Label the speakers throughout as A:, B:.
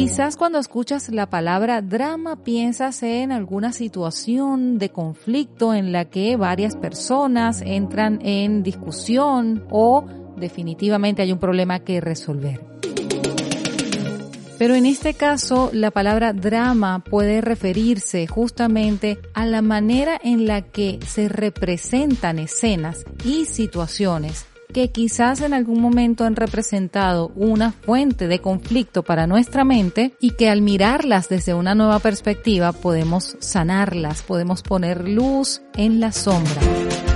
A: Quizás cuando escuchas la palabra drama piensas en alguna situación de conflicto en la que varias personas entran en discusión o definitivamente hay un problema que resolver. Pero en este caso, la palabra drama puede referirse justamente a la manera en la que se representan escenas y situaciones que quizás en algún momento han representado una fuente de conflicto para nuestra mente y que al mirarlas desde una nueva perspectiva podemos sanarlas, podemos poner luz en la sombra.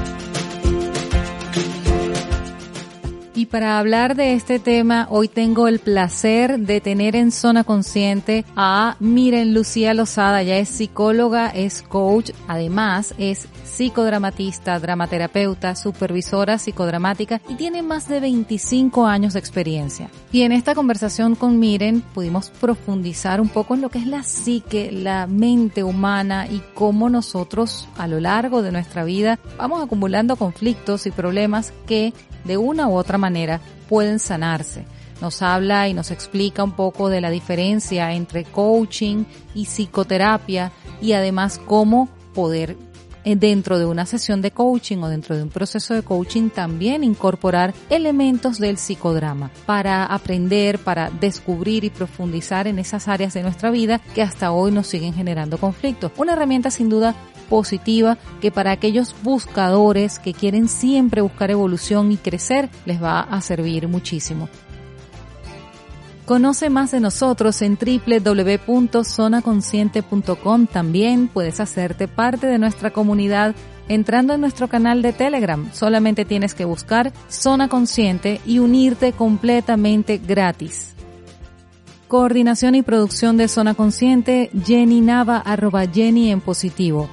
A: Y para hablar de este tema, hoy tengo el placer de tener en Zona Consciente a Miren Lucía Lozada. Ella es psicóloga, es coach, además es psicodramatista, dramaterapeuta, supervisora psicodramática y tiene más de 25 años de experiencia. Y en esta conversación con Miren pudimos profundizar un poco en lo que es la psique, la mente humana y cómo nosotros a lo largo de nuestra vida vamos acumulando conflictos y problemas que de una u otra manera pueden sanarse. Nos habla y nos explica un poco de la diferencia entre coaching y psicoterapia y además cómo poder eh, dentro de una sesión de coaching o dentro de un proceso de coaching también incorporar elementos del psicodrama para aprender, para descubrir y profundizar en esas áreas de nuestra vida que hasta hoy nos siguen generando conflictos. Una herramienta sin duda positiva que para aquellos buscadores que quieren siempre buscar evolución y crecer les va a servir muchísimo. Conoce más de nosotros en www.zonaconsciente.com. También puedes hacerte parte de nuestra comunidad entrando en nuestro canal de Telegram. Solamente tienes que buscar Zona Consciente y unirte completamente gratis. Coordinación y producción de Zona Consciente, Jenny Nava, arroba en positivo.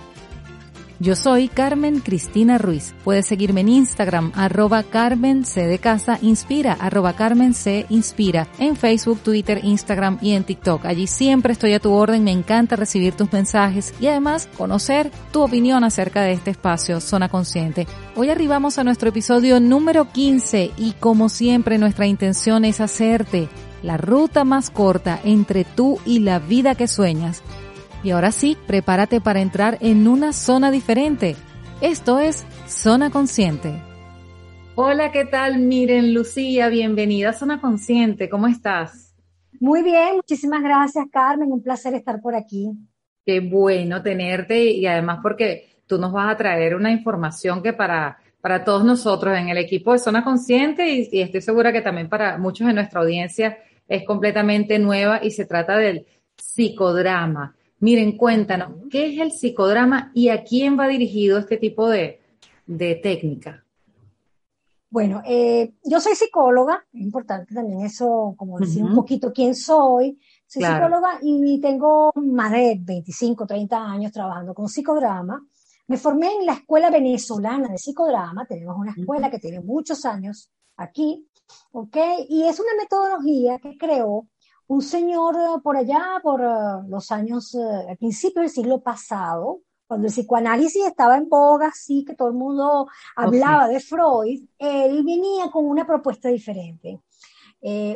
A: Yo soy Carmen Cristina Ruiz. Puedes seguirme en Instagram, arroba Carmen C de Casa Inspira, arroba Carmen C Inspira, en Facebook, Twitter, Instagram y en TikTok. Allí siempre estoy a tu orden, me encanta recibir tus mensajes y además conocer tu opinión acerca de este espacio Zona Consciente. Hoy arribamos a nuestro episodio número 15 y como siempre nuestra intención es hacerte la ruta más corta entre tú y la vida que sueñas y ahora sí, prepárate para entrar en una zona diferente. Esto es Zona Consciente. Hola, ¿qué tal? Miren, Lucía, bienvenida a Zona Consciente. ¿Cómo estás?
B: Muy bien, muchísimas gracias, Carmen. Un placer estar por aquí.
A: Qué bueno tenerte y además porque tú nos vas a traer una información que para, para todos nosotros en el equipo de Zona Consciente y, y estoy segura que también para muchos de nuestra audiencia es completamente nueva y se trata del psicodrama. Miren, cuéntanos, ¿qué es el psicodrama y a quién va dirigido este tipo de, técnica?
B: Bueno, eh, yo soy psicóloga, es importante también eso, como decir un poquito quién soy. Soy psicóloga y tengo más de 25, 30 años trabajando con psicodrama. Me formé en la Escuela Venezolana de Psicodrama, tenemos una escuela que tiene muchos años aquí, ¿ok? Y es una metodología que creó un señor eh, por allá, por eh, los años, eh, al principio del siglo pasado, cuando el psicoanálisis estaba en boga, sí, que todo el mundo hablaba de Freud, él venía con una propuesta diferente.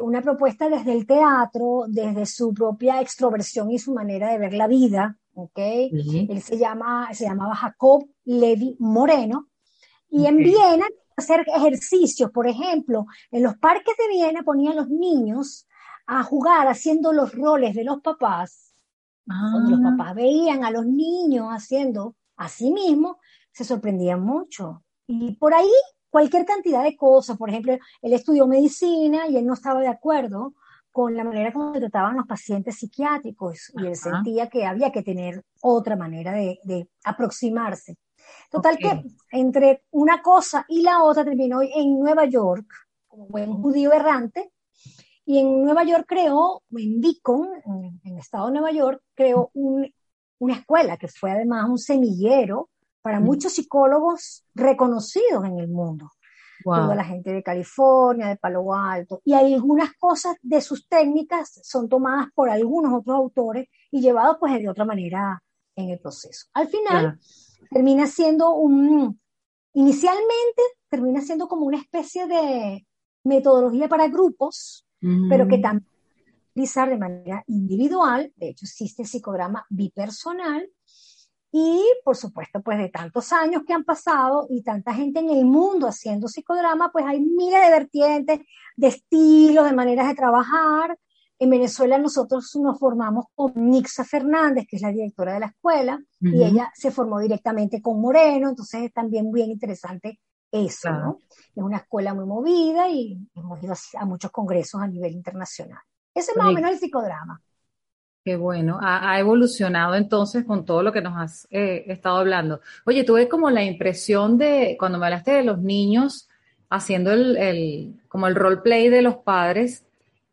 B: una propuesta desde el teatro, desde su propia extroversión y su manera de ver la vida, ¿ok? Él se, llama, se llamaba Jacob Levi Moreno, y en Viena hacer ejercicios, por ejemplo, en los parques de Viena ponían los niños a jugar haciendo los roles de los papás, cuando los
A: Ah,
B: papás veían a los niños haciendo a sí mismos, se sorprendían mucho. Y por ahí cualquier cantidad de cosas, por ejemplo, él estudió medicina y él no estaba de acuerdo con la manera como se trataban los pacientes psiquiátricos y él
A: ajá,
B: sentía que había que tener otra manera de, de aproximarse. Total que entre una cosa y la otra terminó en Nueva York, como buen judío errante, y en Nueva York creó, en Beacon, en, en el estado de Nueva York, creó un- una escuela que fue además un semillero para muchos psicólogos reconocidos en el mundo. Toda
A: Wow,
B: la gente de California, de Palo Alto, y algunas cosas de sus técnicas son tomadas por algunos otros autores y llevados pues de otra manera en el proceso. Al final
A: claro.
B: termina siendo un, inicialmente termina siendo como una especie de metodología para grupos, pero que también utilizar de manera individual. De hecho, existe el psicograma bipersonal. Y, por supuesto, pues de tantos años que han pasado y tanta gente en el mundo haciendo psicodrama, pues hay miles de vertientes, de estilos, de maneras de trabajar. En Venezuela nosotros nos formamos con Nixa Fernández, que es la directora de la escuela, y
A: ujú,
B: ella se formó directamente con Moreno, entonces es también bien interesante eso,
A: claro.
B: ¿no? Es una escuela muy movida y hemos ido a, muchos congresos a nivel internacional. Ese es más o menos el psicodrama.
A: Qué bueno, ha, ha evolucionado entonces con todo lo que nos has eh, estado hablando. Oye, tuve como la impresión de, cuando me hablaste de los niños haciendo el, el- como el roleplay de los padres,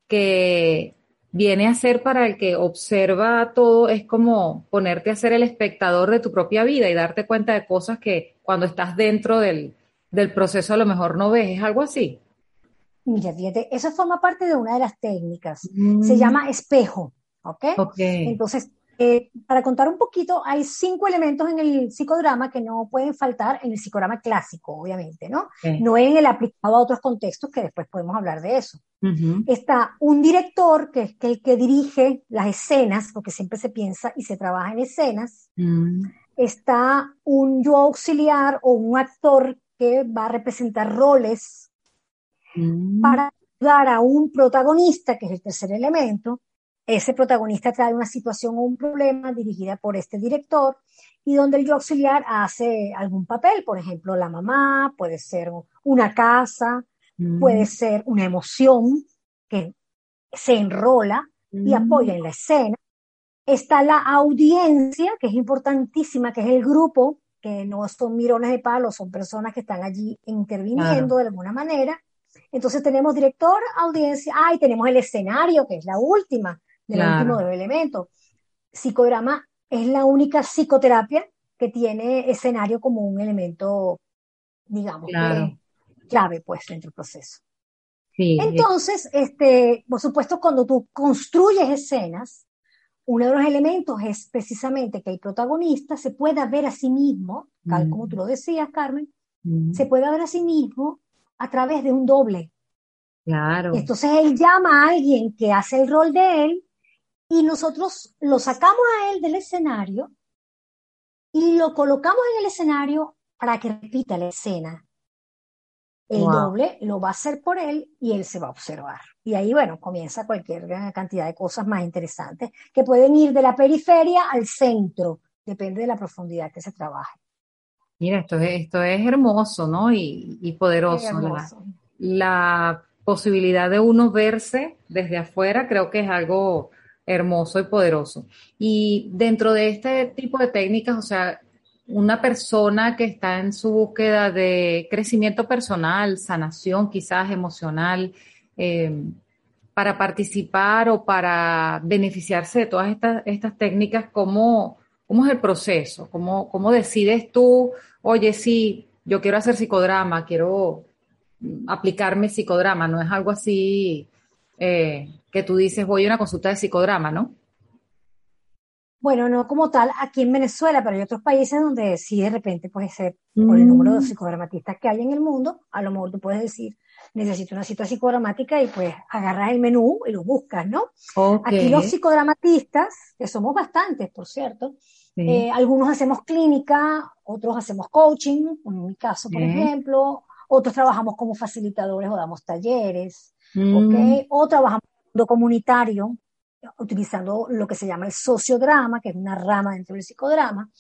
A: que viene a ser para el que observa todo, es como ponerte a ser el espectador de tu propia vida y darte cuenta de cosas que cuando estás dentro del, del proceso a lo mejor no ves, ¿es algo así?
B: Mira, fíjate, eso forma parte de una de las técnicas. Se
A: Mm,
B: llama espejo, ¿ok?
A: ok,
B: Entonces, eh, para contar un poquito, hay cinco elementos en el psicodrama que no pueden faltar en el psicodrama clásico, obviamente, ¿no? No en el aplicado a otros contextos, que después podemos hablar de eso. Está un director, que es el que dirige las escenas, porque siempre se piensa y se trabaja en escenas.
A: mm,
B: Está un yo auxiliar o un actor que va a representar roles
A: mm,
B: para ayudar a un protagonista, que es el tercer elemento. Ese protagonista trae una situación o un problema dirigida por este director y donde el yo auxiliar hace algún papel, por ejemplo, la mamá, puede ser una casa, puede
A: mm,
B: ser una emoción que se enrola y apoya
A: mm.
B: en la escena. Está la audiencia, que es importantísima, que es el grupo, que no son mirones de palo, son personas que están allí interviniendo
A: Claro,
B: de alguna manera. Entonces tenemos director, audiencia, ah, y tenemos el escenario, que es la última, de los últimos
A: claro,
B: dos elementos. Psicodrama es la única psicoterapia que tiene escenario como un elemento, digamos
A: claro.
B: que clave, pues, dentro del proceso.
A: Sí, es-
B: Entonces, este, por supuesto, cuando tú construyes escenas, uno de los elementos es precisamente que el protagonista se pueda ver a sí mismo, tal como tú
A: mm,
B: lo decías, Carmen,
A: mm,
B: se pueda ver a sí mismo a través de un doble.
A: claro,
B: Entonces él llama a alguien que hace el rol de él y nosotros lo sacamos a él del escenario y lo colocamos en el escenario para que repita la escena. El
A: wow.
B: doble lo va a hacer por él y él se va a observar. Y ahí, bueno, comienza cualquier cantidad de cosas más interesantes que pueden ir de la periferia al centro, depende de la profundidad que se trabaje.
A: Mira, esto es, esto es hermoso, ¿no? Y, y poderoso. La, la posibilidad de uno verse desde afuera creo que es algo hermoso y poderoso. Y dentro de este tipo de técnicas, o sea, una persona que está en su búsqueda de crecimiento personal, sanación quizás emocional, eh, para participar o para beneficiarse de todas estas, estas técnicas, ¿cómo, cómo es el proceso? ¿Cómo, cómo decides tú, oye, sí, yo quiero hacer psicodrama, quiero aplicarme psicodrama? No es algo así eh, que tú dices, voy a una consulta de psicodrama, ¿no?
B: Bueno, no como tal aquí en Venezuela, pero hay otros países donde sí de repente puede ser por el número de
A: Mm,
B: psicodramatistas que hay en el mundo, a lo mejor tú puedes decir, necesito una cita psicodramática y pues agarras el menú y lo buscas, ¿no? Aquí los psicodramatistas, que somos bastantes, por cierto,
A: sí,
B: eh, algunos hacemos clínica, otros hacemos coaching, en mi caso, por ejemplo, otros trabajamos como facilitadores o damos talleres,
A: mm,
B: ¿ok? O trabajamos mundo comunitario, utilizando lo que se llama el sociodrama, que es una rama dentro del psicodrama.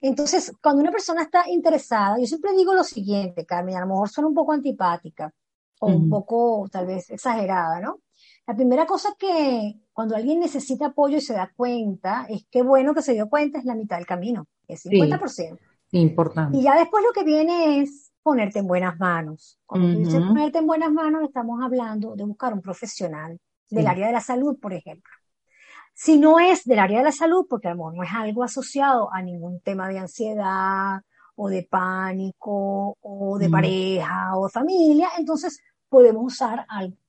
B: Entonces, cuando una persona está interesada, yo siempre digo lo siguiente, Carmen, a lo mejor suena un poco antipática o un poco tal vez exagerada, ¿no? La primera cosa que cuando alguien necesita apoyo y se da cuenta, es que bueno que se dio cuenta, es la mitad del camino, es 50%.
A: importante.
B: Y ya después lo que viene es ponerte en buenas manos. Cuando tú dices ponerte en buenas manos, estamos hablando de buscar un profesional del área de la salud, por ejemplo. Si no es del área de la salud, porque a lo mejor no es algo asociado a ningún tema de ansiedad o de pánico o de pareja o familia, entonces podemos usar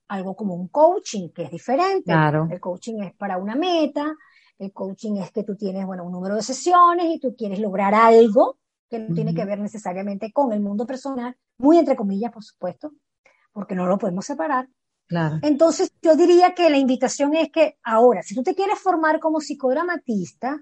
B: algo, como un coaching, que es diferente. El coaching es para una meta, el coaching es que tú tienes, bueno, un número de sesiones y tú quieres lograr algo que no tiene que ver necesariamente con el mundo personal, muy entre comillas, por supuesto, porque no lo podemos separar.
A: Claro.
B: Entonces, yo diría que la invitación es que ahora, si tú te quieres formar como psicodramatista,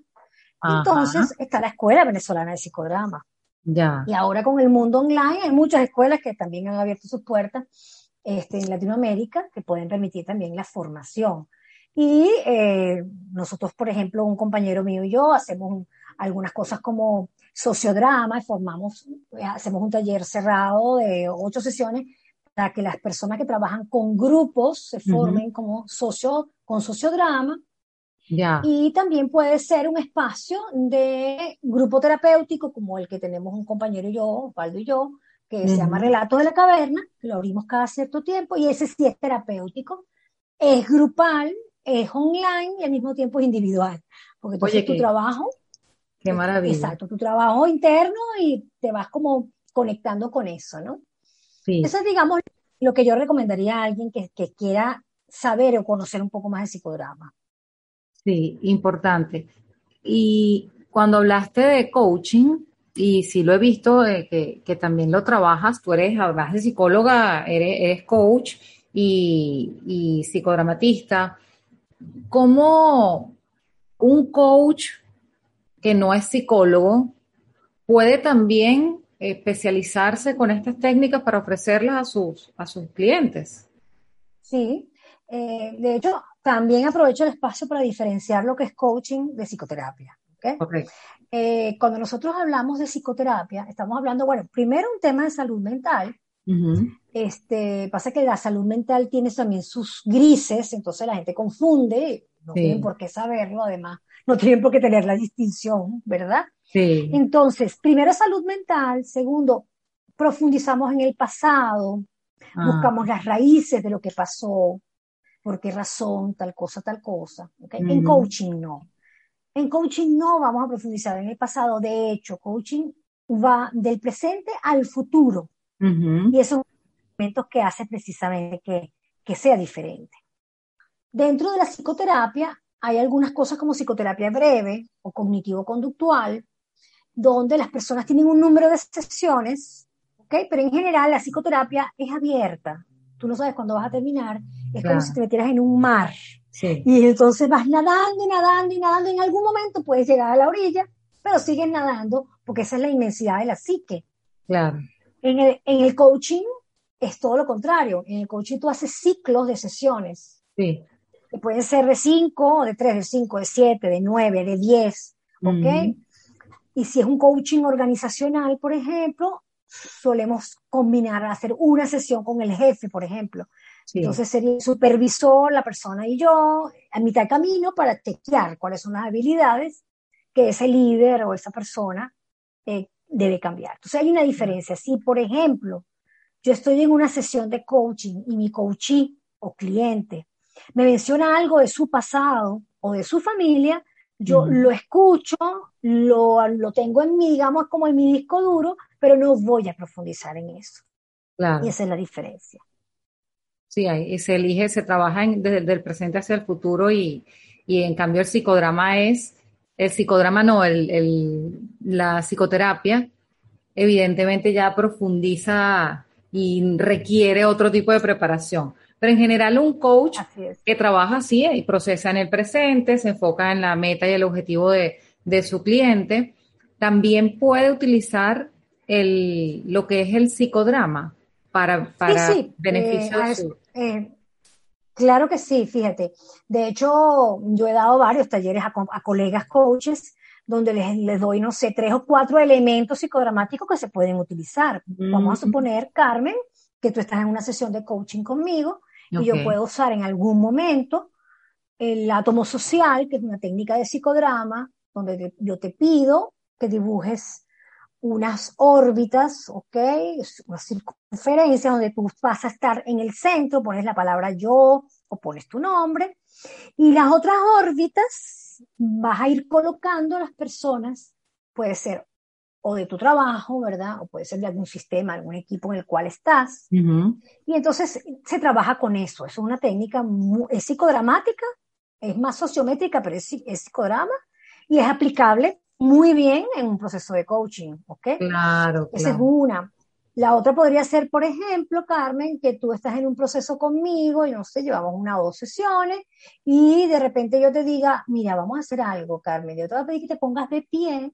B: entonces está la Escuela Venezolana de Psicodrama.
A: Ya.
B: Y ahora con el mundo online hay muchas escuelas que también han abierto sus puertas este, en Latinoamérica que pueden permitir también la formación. Y eh, nosotros, por ejemplo, un compañero mío y yo hacemos algunas cosas como sociodrama formamos, eh, hacemos un taller cerrado de ocho sesiones para que las personas que trabajan con grupos se formen como socio, con sociodrama. Y también puede ser un espacio de grupo terapéutico como el que tenemos un compañero y yo, Osvaldo y yo, que se llama Relatos de la Caverna, lo abrimos cada cierto tiempo y ese sí es terapéutico, es grupal, es online y al mismo tiempo es individual, porque entonces tu trabajo...
A: Qué maravilla.
B: Exacto, tu trabajo interno y te vas como conectando con eso, ¿no?
A: Sí.
B: Eso es, digamos, lo que yo recomendaría a alguien que, que quiera saber o conocer un poco más de psicodrama.
A: Sí, importante. Y cuando hablaste de coaching, y sí lo he visto eh, que, también lo trabajas, tú eres, además de psicóloga, eres, coach y, psicodramatista. ¿Cómo un coach que no es psicólogo puede también especializarse con estas técnicas para ofrecerlas a sus, a sus clientes?
B: Sí, eh, de hecho, también aprovecho el espacio para diferenciar lo que es coaching de psicoterapia.
A: ¿okay?
B: Eh, cuando nosotros hablamos de psicoterapia, estamos hablando, bueno, primero un tema de salud mental. este, pasa que la salud mental tiene también sus grises, entonces la gente confunde, no tienen por qué saberlo, además, no tienen por qué tener la distinción, ¿verdad?
A: Sí.
B: Entonces, primero salud mental, segundo, profundizamos en el pasado, ah. buscamos las raíces de lo que pasó, por qué razón, tal cosa, tal cosa. En coaching no. En coaching no vamos a profundizar en el pasado, de hecho, coaching va del presente al futuro. Y esos son elementos que hace precisamente que, que sea diferente. Dentro de la psicoterapia hay algunas cosas como psicoterapia breve o cognitivo-conductual, donde las personas tienen un número de sesiones, ¿okay? pero en general la psicoterapia es abierta. Tú no sabes cuándo vas a terminar. Es como si te metieras en un mar. Y entonces vas nadando y nadando y nadando. Y en algún momento puedes llegar a la orilla, pero sigues nadando porque esa es la inmensidad de la psique.
A: Claro.
B: En el, en el coaching es todo lo contrario. En el coaching tú haces ciclos de sesiones.
A: Sí.
B: Que pueden ser de 5, de 3, de 5, de 7, de 9, de 10. ¿Ok? Y si es un coaching organizacional, por ejemplo, solemos combinar, hacer una sesión con el jefe, por ejemplo. Entonces sería el supervisor, la persona y yo, a mitad de camino para chequear cuáles son las habilidades que ese líder o esa persona eh, debe cambiar. Entonces hay una diferencia. Si, por ejemplo, yo estoy en una sesión de coaching y mi coachee o cliente me menciona algo de su pasado o de su familia, yo lo escucho, lo, lo tengo en mí, digamos, como en mi disco duro, pero no voy a profundizar en eso.
A: Claro.
B: Y esa es la diferencia.
A: Sí, ahí se elige, se trabaja desde el presente hacia el futuro y, en cambio el psicodrama es, el psicodrama no, el, la psicoterapia evidentemente ya profundiza y requiere otro tipo de preparación. Pero en general un coach que trabaja así y procesa en el presente, se enfoca en la meta y el objetivo de, su cliente, también puede utilizar el, lo que es el psicodrama para, para beneficio
B: eh, eh, Claro que sí, fíjate. De hecho, yo he dado varios talleres a, colegas coaches donde les, doy, no sé, tres o cuatro elementos psicodramáticos que se pueden utilizar. Vamos a suponer, Carmen, que tú estás en una sesión de coaching conmigo y yo puedo usar en algún momento el átomo social, que es una técnica de psicodrama, donde yo te pido que dibujes unas órbitas, ¿ok? Unas circunferencias donde tú vas a estar en el centro, pones la palabra yo o pones tu nombre, y las otras órbitas vas a ir colocando las personas, puede ser o de tu trabajo, ¿verdad? O puede ser de algún sistema, algún equipo en el cual estás. Y entonces se trabaja con eso. Es una técnica, es psicodramática, es más sociométrica, pero es, es psicodrama y es aplicable muy bien en un proceso de coaching, ¿ok?
A: Claro.
B: Esa es una. La otra podría ser, por ejemplo, Carmen, que tú estás en un proceso conmigo y no sé, llevamos una o dos sesiones y de repente yo te diga, mira, vamos a hacer algo, Carmen. Yo te voy a pedir que te pongas de pie.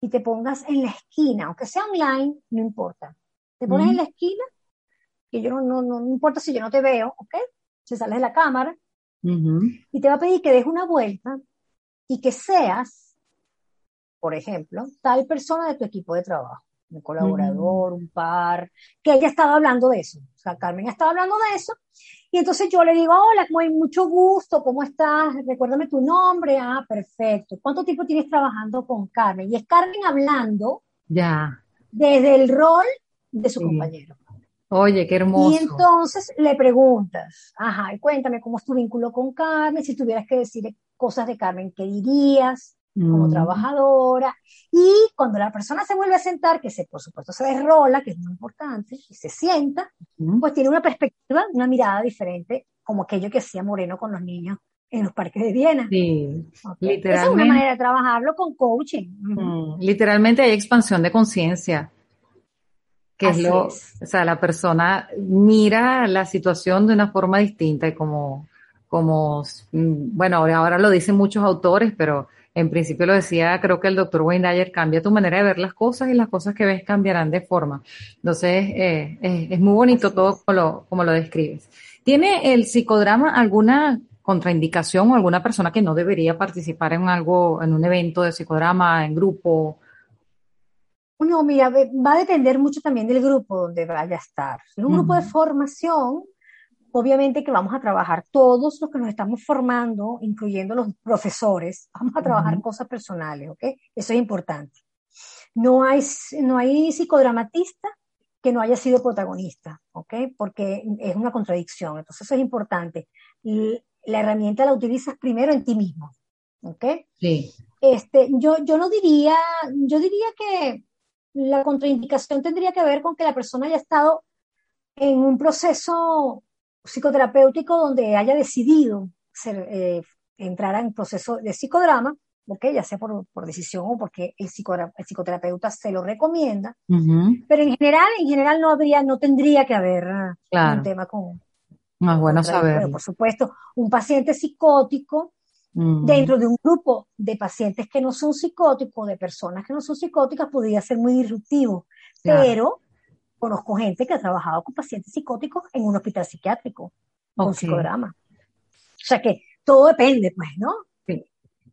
B: Y te pongas en la esquina, aunque sea online, no importa. Te pones mm en la esquina, que yo no, no, no, no importa si yo no te veo, ¿ok? Si sales de la cámara, y te va a pedir que des una vuelta y que seas, por ejemplo, tal persona de tu equipo de trabajo, un colaborador, un par, que ella estaba hablando de eso. O sea, Carmen estaba hablando de eso. Y entonces yo le digo, hola, hay mucho gusto, ¿cómo estás? Recuérdame tu nombre. Ah, perfecto. ¿Cuánto tiempo tienes trabajando con Carmen? Y es Carmen hablando
A: ya.
B: desde el rol de su compañero.
A: Oye, qué hermoso.
B: Y entonces le preguntas, ajá, cuéntame cómo es tu vínculo con Carmen, si tuvieras que decir cosas de Carmen, ¿qué dirías como mm. trabajadora? Y cuando la persona se vuelve a sentar, que se, por supuesto se desrola, que es muy importante, y se sienta, mm. pues tiene una perspectiva, una mirada diferente, como aquello que hacía Moreno con los niños en los parques de Viena.
A: Sí, literalmente.
B: Esa es una manera de trabajarlo con coaching.
A: Mm, literalmente hay expansión de conciencia que es lo, o sea, la persona mira la situación de una forma distinta y como, como, mm, bueno, ahora lo dicen muchos autores, pero en principio lo decía, creo que el doctor Wayne Dyer, cambia tu manera de ver las cosas y las cosas que ves cambiarán de forma. Entonces, eh, es, muy bonito todo como lo, como lo describes. ¿Tiene el psicodrama alguna contraindicación o alguna persona que no debería participar en algo, en un evento de psicodrama, en grupo?
B: No, mira, va a depender mucho también del grupo donde vaya a estar. En un grupo de formación, obviamente que vamos a trabajar todos los que nos estamos formando, incluyendo los profesores, vamos a trabajar cosas personales, ¿ok? Eso es importante. No hay, no hay psicodramatista que no haya sido protagonista, ¿ok? Porque es una contradicción. Entonces eso es importante. Y la herramienta la utilizas primero en ti mismo, ¿ok?
A: Sí.
B: Este, yo, yo no diría, yo diría que la contraindicación tendría que ver con que la persona haya estado en un proceso psicoterapéutico donde haya decidido ser, eh, entrar en proceso de psicodrama, porque ya sea por, decisión o porque el, psicoterapeuta se lo recomienda, pero en general, en general no habría, no tendría que haber un tema con.
A: Más bueno saber.
B: Por supuesto, un paciente psicótico Dentro de un grupo de pacientes que no son psicóticos, de personas que no son psicóticas, podría ser muy disruptivo. Pero conozco gente que ha trabajado con pacientes psicóticos en un hospital psiquiátrico, con psicodrama. O sea que todo depende, pues, ¿no?
A: Sí.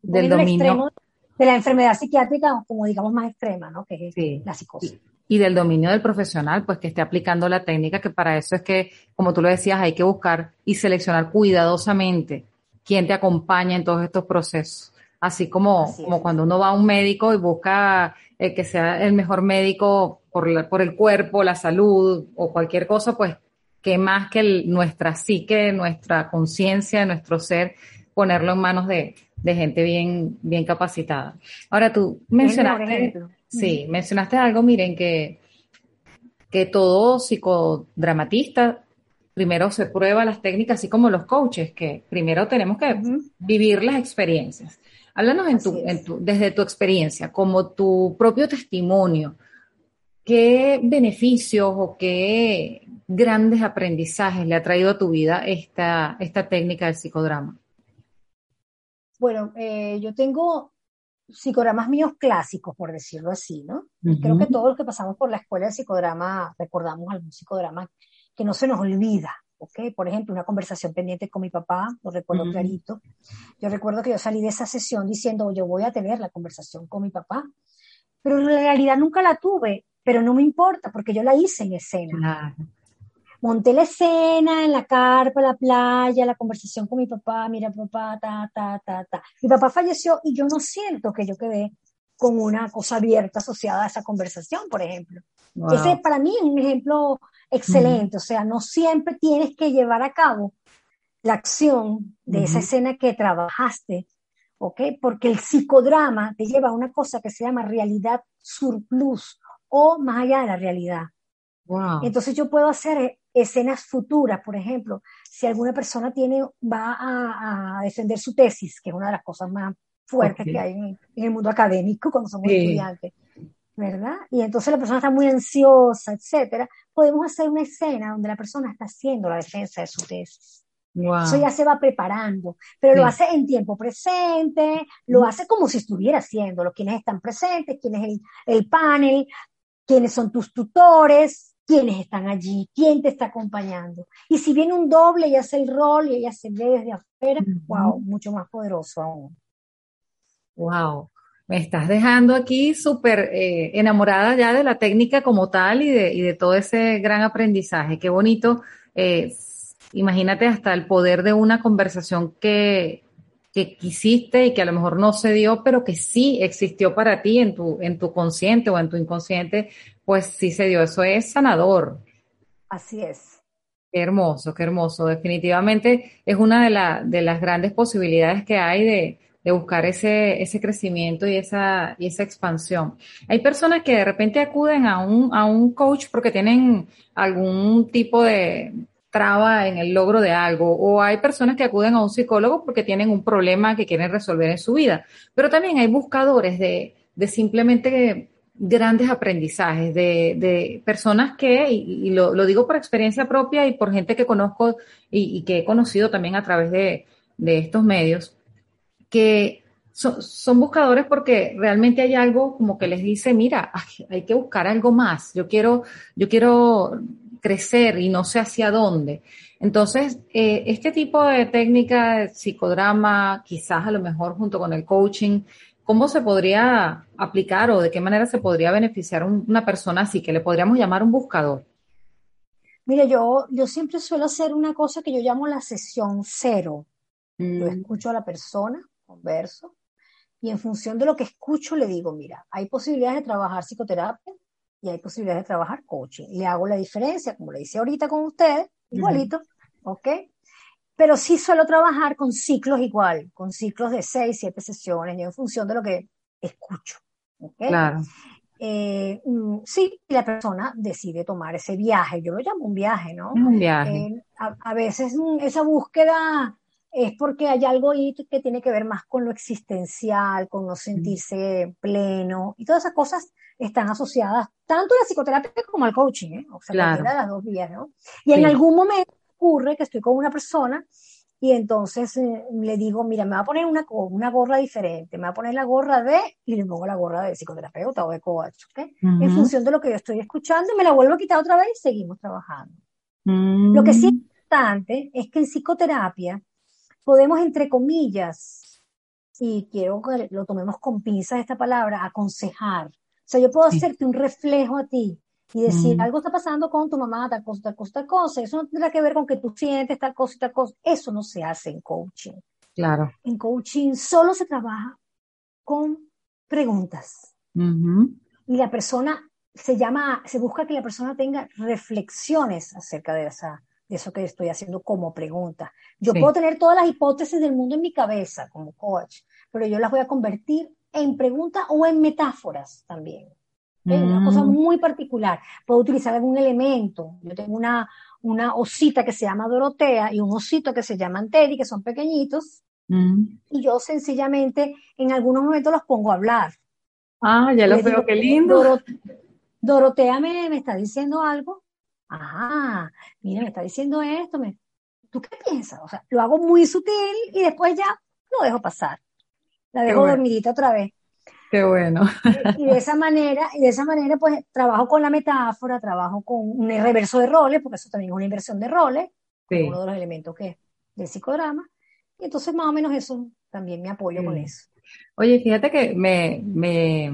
A: Del dominio.
B: De la enfermedad psiquiátrica, como digamos más extrema, ¿no? Que es la psicosis.
A: y del dominio del profesional, pues que esté aplicando la técnica, que para eso es que, como tú lo decías, hay que buscar y seleccionar cuidadosamente quién te acompaña en todos estos procesos. Así como, como cuando uno va a un médico y busca eh, que sea el mejor médico por, por el cuerpo, la salud o cualquier cosa, pues que más que nuestra psique, nuestra conciencia, nuestro ser, ponerlo en manos de, de, gente bien, bien capacitada. Ahora tú mencionaste, sí, mencionaste algo, miren, que, que todo psicodramatista primero se prueba las técnicas, así como los coaches, que primero tenemos que vivir las experiencias. Háblanos en tu, en tu, desde tu experiencia, como tu propio testimonio, ¿qué beneficios o qué grandes aprendizajes le ha traído a tu vida esta, esta técnica del psicodrama?
B: Bueno, eh, yo tengo psicodramas míos clásicos, por decirlo así, ¿no? Creo que todos los que pasamos por la escuela de psicodrama recordamos algún psicodrama que no se nos olvida, ¿ok? Por ejemplo, una conversación pendiente con mi papá, lo recuerdo clarito. Yo recuerdo que yo salí de esa sesión diciendo, yo voy a tener la conversación con mi papá, pero en realidad nunca la tuve, pero no me importa porque yo la hice en escena. Monté la escena en la carpa, la playa, la conversación con mi papá, mira papá, ta, ta, ta, ta. Mi papá falleció y yo no siento que yo quedé con una cosa abierta asociada a esa conversación, por ejemplo. Ese para mí es un ejemplo excelente, o sea, no siempre tienes que llevar a cabo la acción de esa escena que trabajaste, ¿ok? Porque el psicodrama te lleva a una cosa que se llama realidad surplus o más allá de la realidad. Entonces yo puedo hacer escenas futuras, por ejemplo, si alguna persona tiene, va a, defender su tesis, que es una de las cosas más fuertes que hay en, el mundo académico cuando somos estudiantes, ¿verdad? Y entonces la persona está muy ansiosa, etcétera, podemos hacer una escena donde la persona está haciendo la defensa de su tesis. Eso ya se va preparando, pero lo hace en tiempo presente, lo hace como si estuviera haciéndolo, quienes están presentes, quién es el, el panel, quiénes son tus tutores, quiénes están allí, quién te está acompañando. Y si viene un doble y hace el rol y ella se ve desde afuera, wow, mucho más poderoso aún.
A: Wow me estás dejando aquí súper eh, enamorada ya de la técnica como tal y de, y de todo ese gran aprendizaje. Qué bonito. Eh, imagínate hasta el poder de una conversación que, que quisiste y que a lo mejor no se dio, pero que sí existió para ti en tu, en tu consciente o en tu inconsciente, pues sí se dio. Eso es sanador.
B: Así es.
A: Qué hermoso, qué hermoso. Definitivamente es una de, la, de las grandes posibilidades que hay de, de buscar ese, ese crecimiento y esa, y esa expansión. Hay personas que de repente acuden a un, a un coach porque tienen algún tipo de traba en el logro de algo, o hay personas que acuden a un psicólogo porque tienen un problema que quieren resolver en su vida, pero también hay buscadores de, de simplemente grandes aprendizajes de, de personas que, y, lo, lo, digo por experiencia propia y por gente que conozco y, y que he conocido también a través de, de estos medios, que son, buscadores porque realmente hay algo como que les dice, mira, hay que buscar algo más, yo quiero, yo quiero crecer y no sé hacia dónde. Entonces, eh, este tipo de técnica de psicodrama, quizás a lo mejor junto con el coaching, ¿cómo se podría aplicar o de qué manera se podría beneficiar una persona así que le podríamos llamar un buscador?
B: Mire, yo, yo siempre suelo hacer una cosa que yo llamo la sesión cero. Yo mm. escucho a la persona, converso, y en función de lo que escucho le digo, mira, hay posibilidades de trabajar psicoterapia y hay posibilidades de trabajar coaching. Le hago la diferencia, como le hice ahorita con ustedes, igualito, ¿ok? Pero sí suelo trabajar con ciclos igual, con ciclos de seis, siete sesiones, en función de lo que escucho, ¿ok? Claro. Eh, mm, sí, la persona decide tomar ese viaje, yo lo llamo un viaje, ¿no?
A: Un viaje.
B: Eh, a, a, veces mm, esa búsqueda es porque hay algo ahí que tiene que ver más con lo existencial, con no sentirse pleno, y todas esas cosas están asociadas tanto a la psicoterapia como al coaching, ¿eh? o sea, claro. de las dos vías, ¿no? Y en algún momento ocurre que estoy con una persona y entonces eh, le digo, mira, me va a poner una, una gorra diferente, me va a poner la gorra de, y le pongo la gorra de psicoterapeuta o de coach, ¿ok? En función de lo que yo estoy escuchando, me la vuelvo a quitar otra vez y seguimos trabajando. Lo que sí es importante es que en psicoterapia podemos, entre comillas, y quiero que lo tomemos con pinzas esta palabra, aconsejar. O sea, yo puedo hacerte un reflejo a ti y decir, algo está pasando con tu mamá, tal cosa, tal cosa, tal cosa. Eso no tendrá que ver con que tú sientes tal cosa tal cosa. Eso no se hace en coaching.
A: Claro.
B: En coaching solo se trabaja con preguntas. Y la persona se llama, se busca que la persona tenga reflexiones acerca de esa, de eso que estoy haciendo como pregunta. Yo puedo tener todas las hipótesis del mundo en mi cabeza como coach, pero yo las voy a convertir en preguntas o en metáforas también. Es una cosa mm. muy particular. Puedo utilizar algún elemento. Yo tengo una, una osita que se llama Dorotea y un osito que se llama Teddy, que son pequeñitos, mm. y yo sencillamente en algunos momentos los pongo a hablar.
A: Ah, ya los veo, qué lindo.
B: Dorotea me, me, está diciendo algo. Ajá, mira, me está diciendo esto. Me, ¿Tú qué piensas? O sea, lo hago muy sutil y después ya lo dejo pasar. La dejo dormidita otra vez.
A: Qué bueno.
B: Y, de esa manera, y de esa manera, pues trabajo con la metáfora, trabajo con un reverso de roles, porque eso también es una inversión de roles, uno de los elementos que es del psicodrama. Y entonces más o menos eso también me apoyo con eso.
A: Oye, fíjate que me, me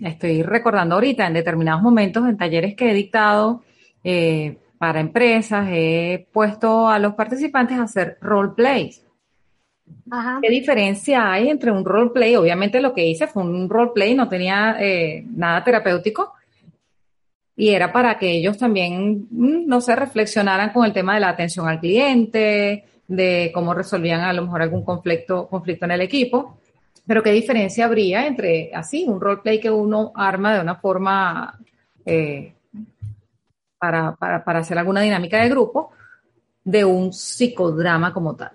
A: estoy recordando ahorita en determinados momentos en talleres que he dictado eh, para empresas, he puesto a los participantes a hacer role plays. ¿Qué diferencia hay entre un roleplay? Obviamente lo que hice fue un roleplay, no tenía eh, nada terapéutico y era para que ellos también, mm, no sé, reflexionaran con el tema de la atención al cliente, de cómo resolvían a lo mejor algún conflicto, conflicto en el equipo. Pero qué diferencia habría entre así, un roleplay que uno arma de una forma eh, para, para hacer alguna dinámica de grupo, de un psicodrama como tal.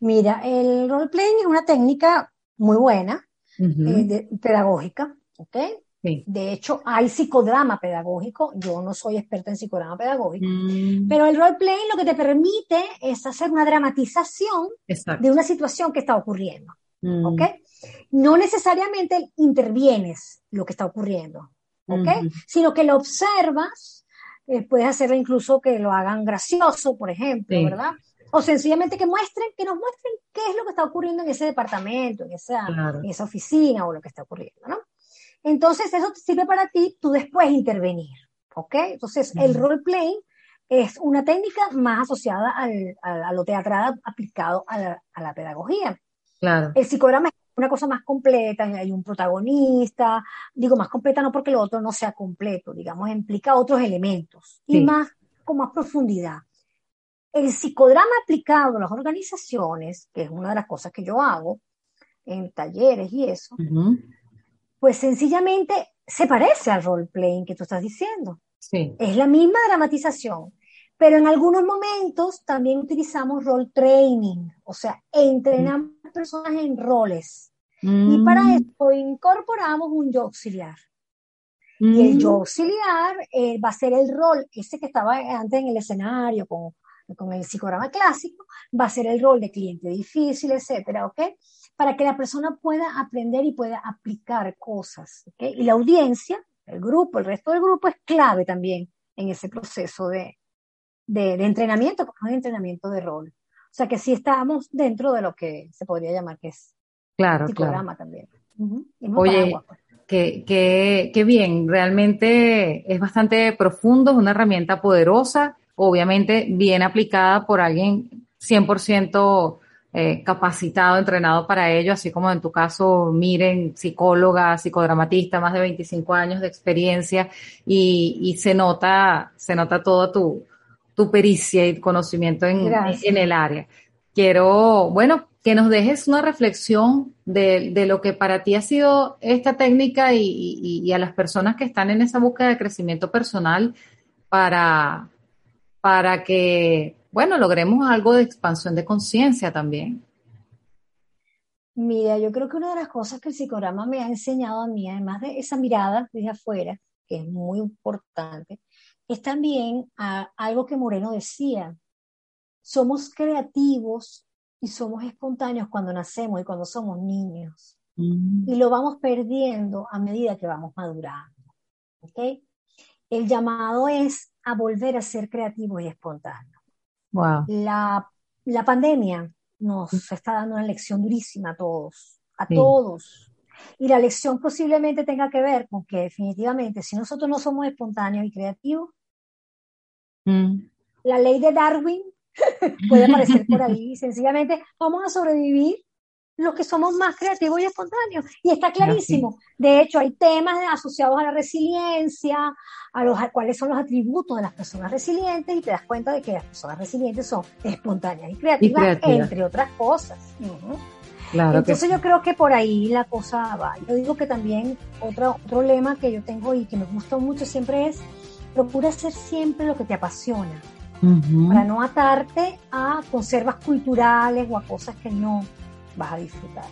B: Mira, el role-playing es una técnica muy buena, eh, pedagógica, ¿ok? De hecho, hay psicodrama pedagógico. Yo no soy experta en psicodrama pedagógico, mm. pero el role-playing lo que te permite es hacer una dramatización de una situación que está ocurriendo, mm. ¿ok? No necesariamente intervienes lo que está ocurriendo, ¿ok? Sino que lo observas, eh, puedes hacerlo incluso que lo hagan gracioso, por ejemplo, ¿verdad? o sencillamente que muestren, que nos muestren qué es lo que está ocurriendo en ese departamento, en esa, en esa oficina o lo que está ocurriendo, ¿no? Entonces, eso te sirve para ti, tú después intervenir, ¿ok? Entonces, el role playing es una técnica más asociada al, a, lo teatral aplicado a la, a la pedagogía. Claro. El psicograma es una cosa más completa, hay un protagonista, digo más completa no porque lo otro no sea completo, digamos, implica otros elementos y más con más profundidad. El psicodrama aplicado a las organizaciones, que es una de las cosas que yo hago en talleres y eso, pues sencillamente se parece al role-playing que tú estás diciendo. Sí. Es la misma dramatización, pero en algunos momentos también utilizamos role training, o sea, entrenamos a personas en roles. Y para mm. esto incorporamos un yo auxiliar. Y el yo mm. auxiliar eh, va a ser el rol, ese que estaba antes en el escenario, con con el psicograma clásico, va a ser el rol de cliente difícil, etcétera, ¿ok? Para que la persona pueda aprender y pueda aplicar cosas, ¿ok? Y la audiencia, el grupo, el resto del grupo es clave también en ese proceso de, de, entrenamiento, porque es un entrenamiento de rol. O sea que sí estamos dentro de lo que se podría llamar que es
A: claro, psicograma también. Oye, pues. qué, qué, qué bien, realmente es bastante profundo, es una herramienta poderosa obviamente bien aplicada por alguien 100% eh, capacitado, entrenado para ello, así como en tu caso, Miren, psicóloga, psicodramatista, más de 25 años de experiencia y, se nota, se nota toda tu, tu pericia y conocimiento en, en, el área. Quiero, bueno, que nos dejes una reflexión de, de, lo que para ti ha sido esta técnica y, y, y a las personas que están en esa búsqueda de crecimiento personal para, para que, bueno, logremos algo de expansión de conciencia también.
B: Mira, yo creo que una de las cosas que el psicograma me ha enseñado a mí, además de esa mirada desde afuera, que es muy importante, es también algo que Moreno decía. Somos creativos y somos espontáneos cuando nacemos y cuando somos niños. Mm. Y lo vamos perdiendo a medida que vamos madurando. ¿okay? El llamado es a volver a ser creativo y espontáneo. La, la pandemia nos está dando una lección durísima a todos, a todos. Y la lección posiblemente tenga que ver con que definitivamente si nosotros no somos espontáneos y creativos, mm. la ley de Darwin puede aparecer por ahí. Sencillamente vamos a sobrevivir los que somos más creativos y espontáneos. Y está clarísimo. De hecho, hay temas asociados a la resiliencia, a los cuáles son los atributos de las personas resilientes, y te das cuenta de que las personas resilientes son espontáneas y creativas, entre otras cosas. Entonces yo creo que por ahí la cosa va. Yo digo que también otro, otro lema que yo tengo y que me gusta mucho siempre es procura hacer siempre lo que te apasiona, para no atarte a conservas culturales o a cosas que no vas a disfrutar.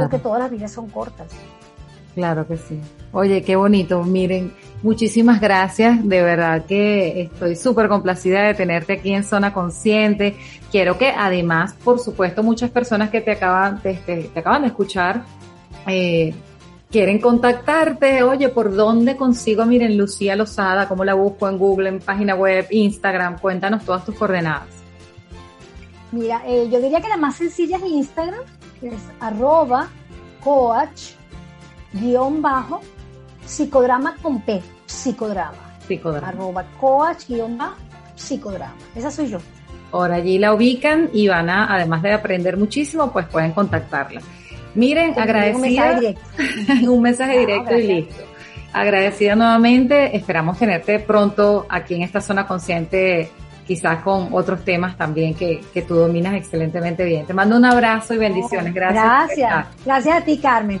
B: Porque todas las vidas son cortas.
A: Claro que sí. Oye, qué bonito. Miren, muchísimas gracias. De verdad que estoy súper complacida de tenerte aquí en Zona Consciente. Quiero que además, por supuesto, muchas personas que te acaban de, te, acaban de escuchar, eh, quieren contactarte. Oye, ¿por dónde consigo, miren, Lucía Lozada? ¿Cómo la busco en Google, en página web, Instagram? Cuéntanos todas tus coordenadas.
B: Mira, eh, yo diría que la más sencilla es Instagram, que es arroba coach guion bajo, psicodrama con P, psicodrama. Psicodrama. Arroba coach guion bajo, psicodrama. Esa soy yo.
A: Por allí la ubican y van a, además de aprender muchísimo, pues pueden contactarla. Miren, agradecida. Un mensaje directo. un mensaje directo y listo. Agradecida nuevamente. Esperamos tenerte pronto aquí en esta zona consciente, quizás con otros temas también que, que tú dominas excelentemente bien. Te mando un abrazo y bendiciones. Gracias.
B: Gracias. Gracias a ti, Carmen.